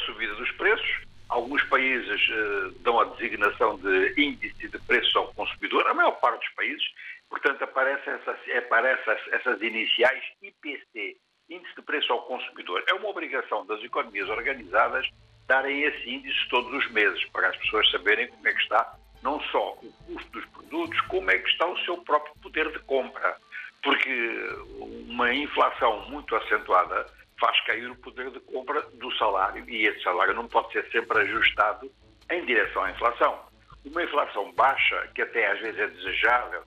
subida dos preços. Alguns países uh, dão a designação de índice de preços ao consumidor, a maior parte dos países, portanto, aparecem essas, aparecem essas iniciais IPC, Índice de Preço ao Consumidor. É uma obrigação das economias organizadas darem esse índice todos os meses, para as pessoas saberem como é que está não só o custo dos produtos, como é que está o seu próprio poder de compra. Porque uma inflação muito acentuada faz cair o poder de compra do salário e esse salário não pode ser sempre ajustado em direção à inflação. Uma inflação baixa, que até às vezes é desejável,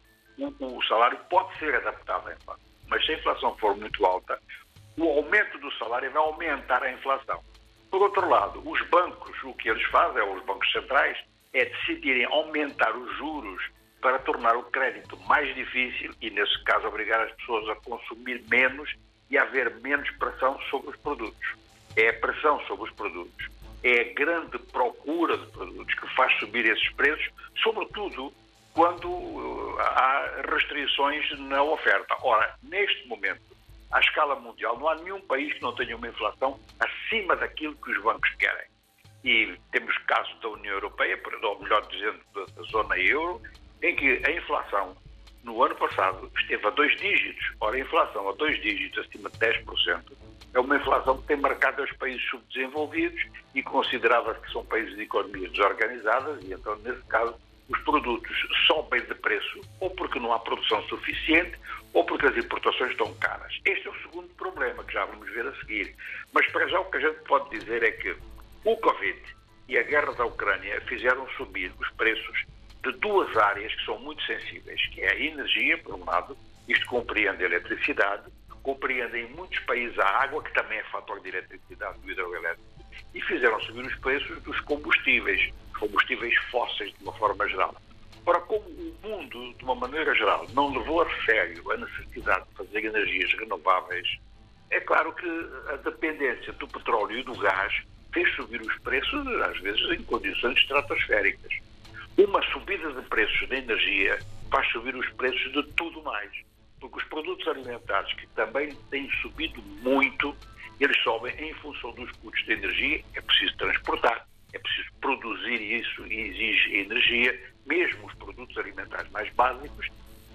o, salário pode ser adaptado à inflação. Mas se a inflação for muito alta, o aumento do salário vai aumentar a inflação. Por outro lado, os bancos, o que eles fazem, os bancos centrais, é decidirem aumentar os juros para tornar o crédito mais difícil e, nesse caso, obrigar as pessoas a consumir menos e haver menos pressão sobre os produtos. É a pressão sobre os produtos, é a grande procura de produtos que faz subir esses preços, sobretudo quando uh, há restrições na oferta. Ora, neste momento, à escala mundial, não há nenhum país que não tenha uma inflação acima daquilo que os bancos querem. E temos casos da União Europeia, ou melhor dizendo, da zona euro, em que a inflação no ano passado esteve a dois dígitos. Ora, a inflação a dois dígitos, acima de 10%, é uma inflação que tem marcado os países subdesenvolvidos e considerava que são países de economias desorganizadas e então, nesse caso, os produtos sobem de preço ou porque não há produção suficiente ou porque as importações estão caras. Este é o segundo problema que já vamos ver a seguir. Mas para já o que a gente pode dizer é que o Covid e a guerra da Ucrânia fizeram subir os preços de duas áreas que são muito sensíveis, que é a energia, por um lado, isto compreende a eletricidade, compreende em muitos países a água, que também é fator de eletricidade do hidroelétrico, e fizeram subir os preços dos combustíveis, combustíveis fósseis de uma forma geral. Ora, como o mundo, de uma maneira geral, não levou a sério a necessidade de fazer energias renováveis, é claro que a dependência do petróleo e do gás fez subir os preços, às vezes em condições estratosféricas. Uma subida de preços da energia faz subir os preços de tudo mais. Porque os produtos alimentares, que também têm subido muito, eles sobem em função dos custos de energia. É preciso transportar, é preciso produzir isso e exige energia, mesmo os produtos alimentares mais básicos.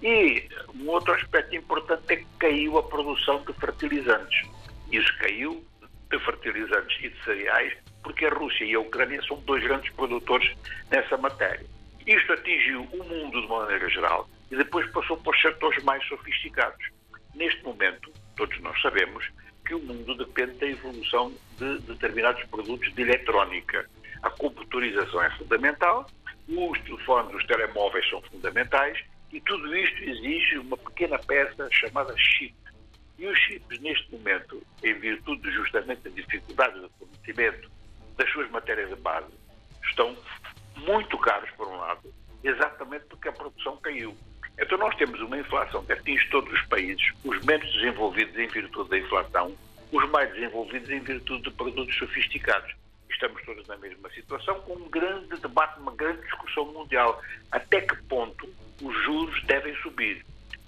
E um outro aspecto importante é que caiu a produção de fertilizantes. Isso caiu de fertilizantes e de cereais porque a Rússia e a Ucrânia são dois grandes produtores nessa matéria. Isto atingiu o mundo de uma maneira geral e depois passou para os setores mais sofisticados. Neste momento, todos nós sabemos que o mundo depende da evolução de determinados produtos de eletrónica. A computarização é fundamental, os telefones, os telemóveis são fundamentais e tudo isto exige uma pequena peça chamada chip. E os chips, neste momento, em virtude justamente da dificuldade de fornecimento das suas matérias de base estão muito caros, por um lado, exatamente porque a produção caiu. Então nós temos uma inflação que atinge todos os países, os menos desenvolvidos em virtude da inflação, os mais desenvolvidos em virtude de produtos sofisticados. Estamos todos na mesma situação, com um grande debate, uma grande discussão mundial. Até que ponto os juros devem subir?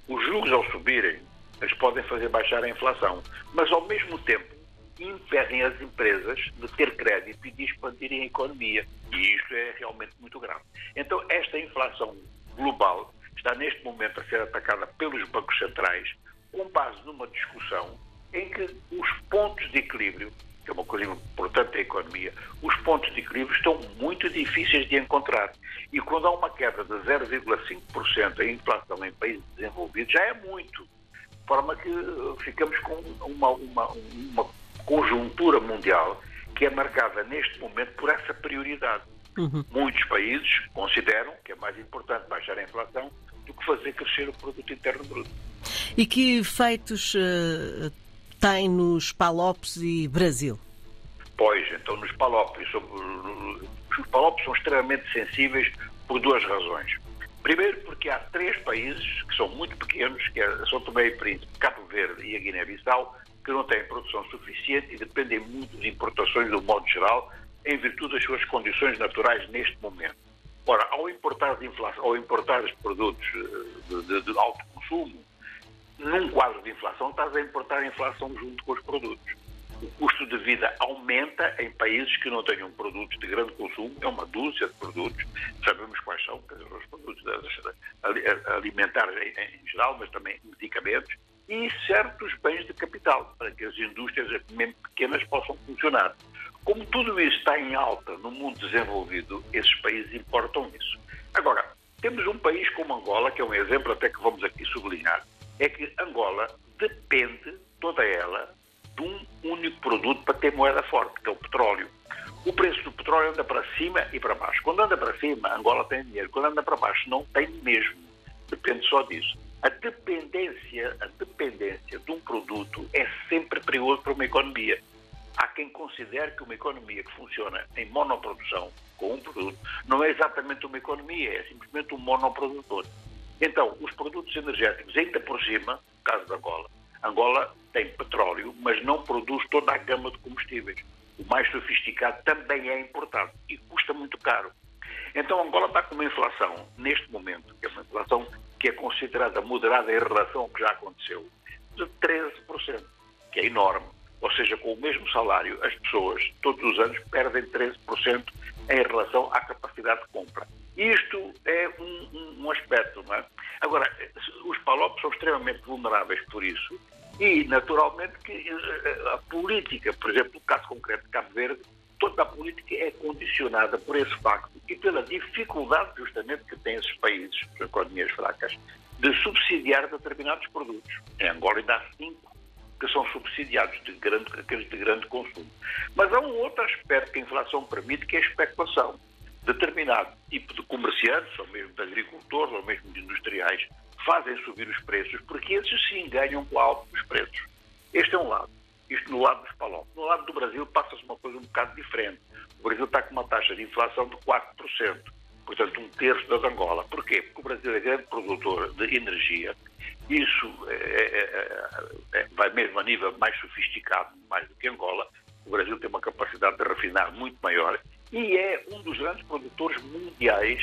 Os juros, ao subirem, eles podem fazer baixar a inflação, mas ao mesmo tempo impedem as empresas de ter crédito e de expandirem a economia. E isto é realmente muito grave. Então, esta inflação global está neste momento a ser atacada pelos bancos centrais com base numa discussão em que os pontos de equilíbrio, que é uma coisa importante da economia, os pontos de equilíbrio estão muito difíceis de encontrar. E quando há uma queda de 0,5% em inflação em países desenvolvidos, já é muito. De forma que ficamos com uma, uma, uma conjuntura mundial que é marcada neste momento por essa prioridade. Uhum. Muitos países consideram que é mais importante baixar a inflação do que fazer crescer o produto interno bruto. E que efeitos uh, tem nos Palopes e Brasil? Pois, então nos Palopes, os Palopes são extremamente sensíveis por duas razões. Primeiro, porque há três países que são muito pequenos, que é São Tomé e Príncipe, Cabo Verde e a Guiné-Bissau, que não têm produção suficiente e dependem muito de importações do modo geral, em virtude das suas condições naturais neste momento. Ora, ao importar, inflação, ao importar os produtos eh, de, de, de, alto consumo, num quadro de inflação, estás a importar a inflação junto com os produtos. o de vida aumenta em países que não tenham produtos de grande consumo, é uma dúzia de produtos, sabemos quais são, os produtos alimentares em, geral, mas também medicamentos, e certos bens de capital, para que as indústrias, mesmo pequenas, possam funcionar. Como tudo isso está em alta no mundo desenvolvido, esses países importam isso. Agora, temos um país como Angola, que é um exemplo até que vamos aqui sublinhar, é que Angola depende, toda ela, de um único produto para ter moeda forte, que é o petróleo. O preço do petróleo anda para cima e para baixo. Quando anda para cima, Angola tem dinheiro. Quando anda para baixo, não tem mesmo. Depende só disso. A dependência, a dependência de um produto é sempre perigoso para uma economia. Há quem considere que uma economia que funciona em monoprodução, com um produto, não é exatamente uma economia, é simplesmente um monoprodutor. Então, os produtos energéticos, ainda por cima, no caso da Angola, Angola tem petróleo, mas não produz toda a gama de combustíveis. O mais sofisticado também é importado e custa muito caro. Então, Angola está com uma inflação, neste momento, que é uma inflação que é considerada moderada em relação ao que já aconteceu, de 13%, que é enorme. Ou seja, com o mesmo salário, as pessoas, todos os anos, perdem 13% em relação à capacidade de compra. Isto é um, um, aspecto, não é? Agora, os palopes são extremamente vulneráveis por isso e, naturalmente, que eh, a política, por exemplo, no caso concreto de Cabo Verde, toda a política é condicionada por esse facto e pela dificuldade, justamente, que têm esses países, com economias fracas, de subsidiar determinados produtos. Em Angola ainda há cinco que são subsidiados, de grande, aqueles de grande consumo. Mas há um outro aspecto que a inflação permite, que é a especulação. Determinado tipo de comerciantes, ou mesmo de agricultores, ou mesmo de industriais, fazem subir os preços, porque esses sim ganham com alto os preços. Este é um lado. Isto no lado dos palopes. No lado do Brasil passa-se uma coisa um bocado diferente. O Brasil está com uma taxa de inflação de 4%, portanto um terço da Angola. Porquê? Porque o Brasil é grande produtor de energia. Isso é, é, é, vai mesmo a nível mais sofisticado, mais do que Angola. O Brasil tem uma capacidade de refinar muito maior e é um dos grandes produtores mundiais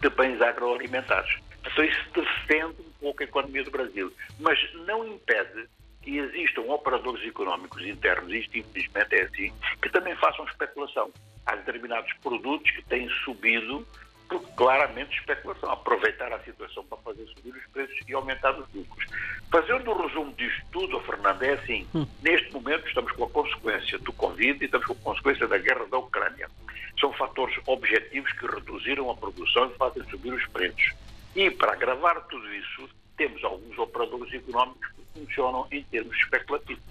de bens agroalimentares. Então isso defende um pouco a economia do Brasil, mas não impede que existam operadores económicos internos, isto infelizmente é assim, que também façam especulação. Há determinados produtos que têm subido por claramente especulação, aproveitar a situação para fazer subir os preços e aumentar os lucros. Fazendo o um resumo disto tudo, Fernando, é assim, hum. neste momento estamos com a consequência do Covid e estamos com a consequência da guerra da Ucrânia. São fatores objetivos que reduziram a produção e fazem subir os preços. E para agravar tudo isso, temos alguns operadores económicos que funcionam em termos especulativos.